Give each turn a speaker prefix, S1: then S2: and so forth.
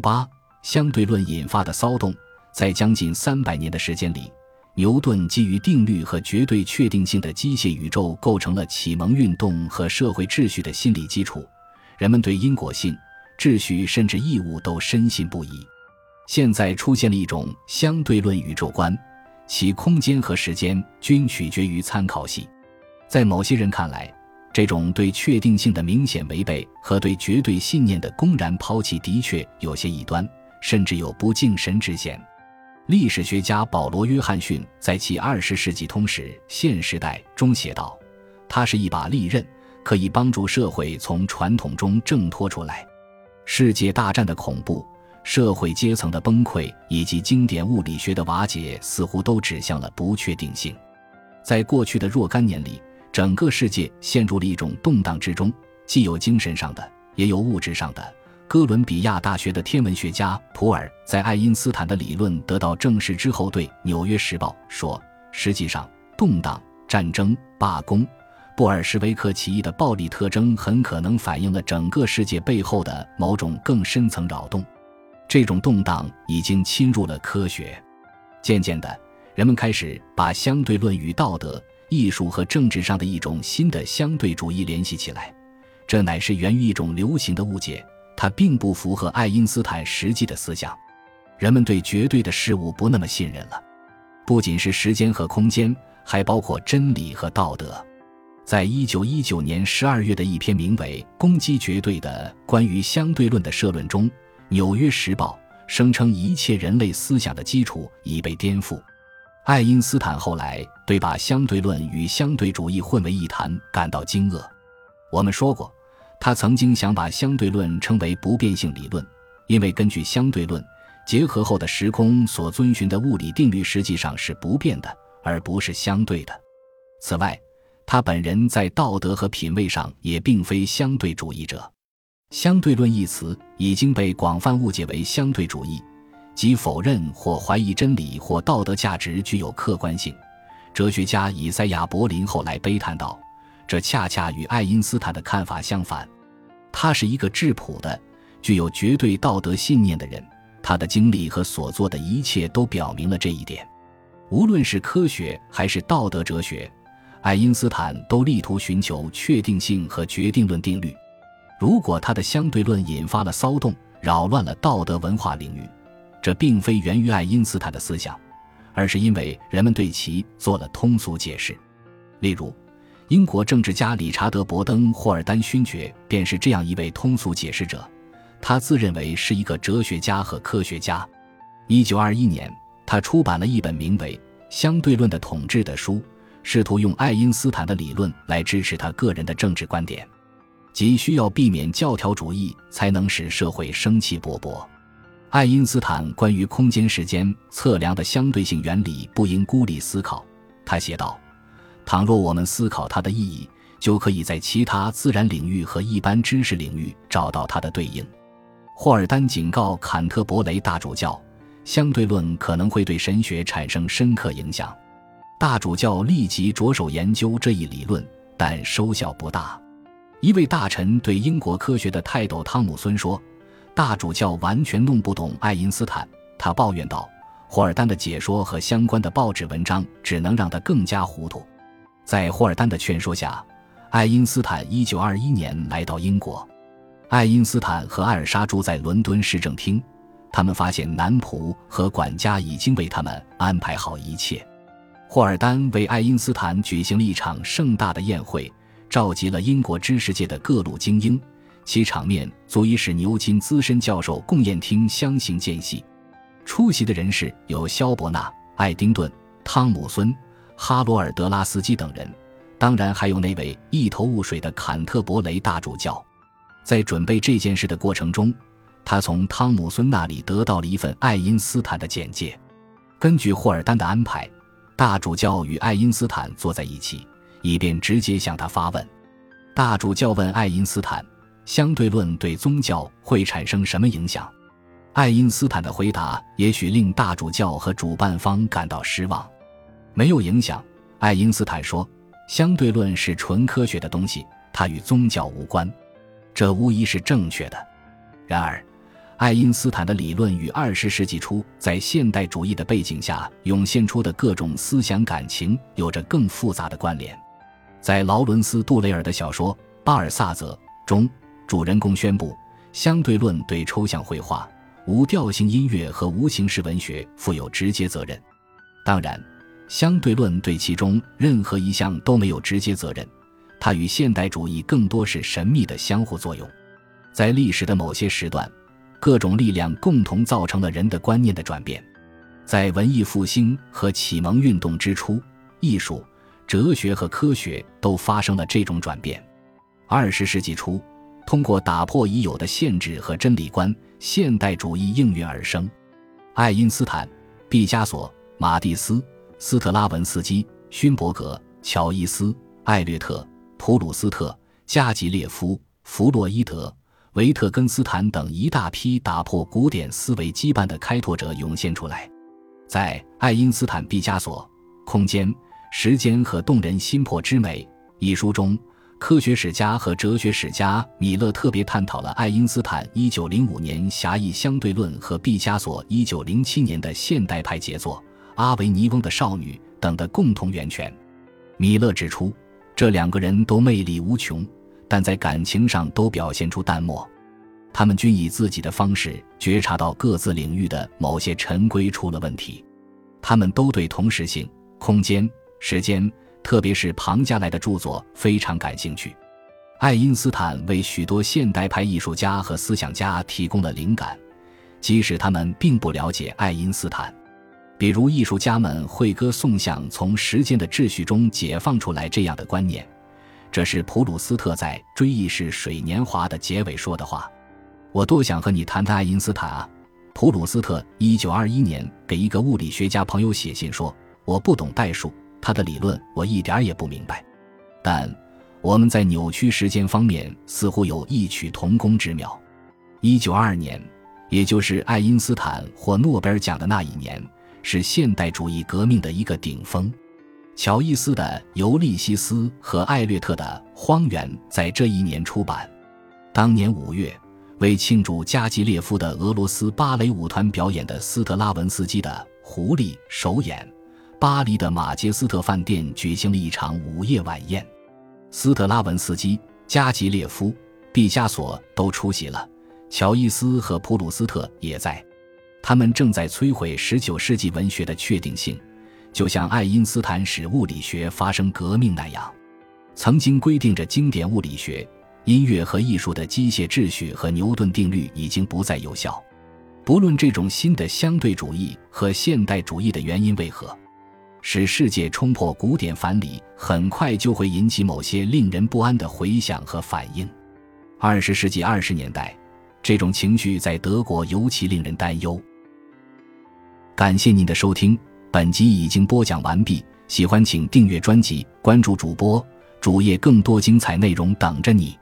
S1: 八相对论引发的骚动，在将近三百年的时间里，牛顿基于定律和绝对确定性的机械宇宙构成了启蒙运动和社会秩序的心理基础。人们对因果性、秩序甚至义务都深信不疑。现在出现了一种相对论宇宙观，其空间和时间均取决于参考系。在某些人看来，这种对确定性的明显违背和对绝对信念的公然抛弃的确有些异端，甚至有不敬神之嫌。历史学家保罗·约翰逊在其《二十世纪通史现时代》中写道：“它是一把利刃，可以帮助社会从传统中挣脱出来。世界大战的恐怖。”社会阶层的崩溃以及经典物理学的瓦解，似乎都指向了不确定性。在过去的若干年里，整个世界陷入了一种动荡之中，既有精神上的，也有物质上的。哥伦比亚大学的天文学家普尔在爱因斯坦的理论得到证实之后，对《纽约时报》说：“实际上，动荡、战争、罢工、布尔什维克起义的暴力特征，很可能反映了整个世界背后的某种更深层扰动。”这种动荡已经侵入了科学，渐渐的，人们开始把相对论与道德、艺术和政治上的一种新的相对主义联系起来。这乃是源于一种流行的误解，它并不符合爱因斯坦实际的思想。人们对绝对的事物不那么信任了，不仅是时间和空间，还包括真理和道德。在一九一九年十二月的一篇名为《攻击绝对的关于相对论》的社论中。《纽约时报》声称，一切人类思想的基础已被颠覆。爱因斯坦后来对把相对论与相对主义混为一谈感到惊愕。我们说过，他曾经想把相对论称为不变性理论，因为根据相对论，结合后的时空所遵循的物理定律实际上是不变的，而不是相对的。此外，他本人在道德和品味上也并非相对主义者。相对论一词已经被广泛误解为相对主义，即否认或怀疑真理或道德价值具有客观性。哲学家以赛亚·柏林后来悲叹道：“这恰恰与爱因斯坦的看法相反。他是一个质朴的、具有绝对道德信念的人，他的经历和所做的一切都表明了这一点。无论是科学还是道德哲学，爱因斯坦都力图寻求确定性和决定论定律。”如果他的相对论引发了骚动，扰乱了道德文化领域，这并非源于爱因斯坦的思想，而是因为人们对其做了通俗解释。例如，英国政治家理查德·伯登·霍尔丹勋爵便是这样一位通俗解释者。他自认为是一个哲学家和科学家。一九二一年，他出版了一本名为《相对论的统治》的书，试图用爱因斯坦的理论来支持他个人的政治观点。即需要避免教条主义，才能使社会生气勃勃。爱因斯坦关于空间时间测量的相对性原理不应孤立思考。他写道：“倘若我们思考它的意义，就可以在其他自然领域和一般知识领域找到它的对应。”霍尔丹警告坎特伯雷大主教，相对论可能会对神学产生深刻影响。大主教立即着手研究这一理论，但收效不大。一位大臣对英国科学的泰斗汤姆孙说：“大主教完全弄不懂爱因斯坦。”他抱怨道：“霍尔丹的解说和相关的报纸文章只能让他更加糊涂。”在霍尔丹的劝说下，爱因斯坦1921年来到英国。爱因斯坦和艾尔莎住在伦敦市政厅，他们发现男仆和管家已经为他们安排好一切。霍尔丹为爱因斯坦举行了一场盛大的宴会。召集了英国知识界的各路精英，其场面足以使牛津资深教授共宴厅相形见绌。出席的人士有肖伯纳、爱丁顿、汤姆孙、哈罗尔德拉斯基等人，当然还有那位一头雾水的坎特伯雷大主教。在准备这件事的过程中，他从汤姆孙那里得到了一份爱因斯坦的简介。根据霍尔丹的安排，大主教与爱因斯坦坐在一起。以便直接向他发问，大主教问爱因斯坦：“相对论对宗教会产生什么影响？”爱因斯坦的回答也许令大主教和主办方感到失望：“没有影响。”爱因斯坦说：“相对论是纯科学的东西，它与宗教无关。”这无疑是正确的。然而，爱因斯坦的理论与二十世纪初在现代主义的背景下涌现出的各种思想感情有着更复杂的关联。在劳伦斯·杜雷尔的小说《巴尔萨泽》中，主人公宣布相对论对抽象绘画、无调性音乐和无形式文学负有直接责任。当然，相对论对其中任何一项都没有直接责任，它与现代主义更多是神秘的相互作用。在历史的某些时段。各种力量共同造成了人的观念的转变，在文艺复兴和启蒙运动之初，艺术、哲学和科学都发生了这种转变。二十世纪初，通过打破已有的限制和真理观，现代主义应运而生。爱因斯坦、毕加索、马蒂斯、斯特拉文斯基、勋伯格、乔伊斯、艾略特、普鲁斯特、加吉列夫、弗洛伊德。维特根斯坦等一大批打破古典思维羁绊的开拓者涌现出来，在爱因斯坦、毕加索《空间、时间和动人心魄之美》一书中，科学史家和哲学史家米勒特别探讨了爱因斯坦1905年狭义相对论和毕加索1907年的现代派杰作《阿维尼翁的少女》等的共同源泉。米勒指出，这两个人都魅力无穷。但在感情上都表现出淡漠，他们均以自己的方式觉察到各自领域的某些陈规出了问题。他们都对同时性、空间、时间，特别是庞加莱的著作非常感兴趣。爱因斯坦为许多现代派艺术家和思想家提供了灵感，即使他们并不了解爱因斯坦。比如，艺术家们会歌颂像从时间的秩序中解放出来这样的观念。这是普鲁斯特在《追忆似水年华》的结尾说的话。我多想和你谈谈爱因斯坦啊！普鲁斯特一九二一年给一个物理学家朋友写信说：“我不懂代数，他的理论我一点也不明白。但我们在扭曲时间方面似乎有异曲同工之妙。”一九二二年，也就是爱因斯坦获诺贝尔奖的那一年，是现代主义革命的一个顶峰。乔伊斯的《尤利西斯》和艾略特的《荒原》在这一年出版。当年五月，为庆祝加基列夫的俄罗斯芭蕾舞团表演的斯特拉文斯基的《狐狸》首演，巴黎的马杰斯特饭店举行了一场午夜晚宴。斯特拉文斯基、加吉列夫、毕加索都出席了，乔伊斯和普鲁斯特也在。他们正在摧毁19世纪文学的确定性。就像爱因斯坦使物理学发生革命那样，曾经规定着经典物理学、音乐和艺术的机械秩序和牛顿定律已经不再有效。不论这种新的相对主义和现代主义的原因为何，使世界冲破古典樊篱，很快就会引起某些令人不安的回响和反应。二十世纪二十年代，这种情绪在德国尤其令人担忧。感谢您的收听。本集已经播讲完毕，喜欢请订阅专辑，关注主播主页，更多精彩内容等着你。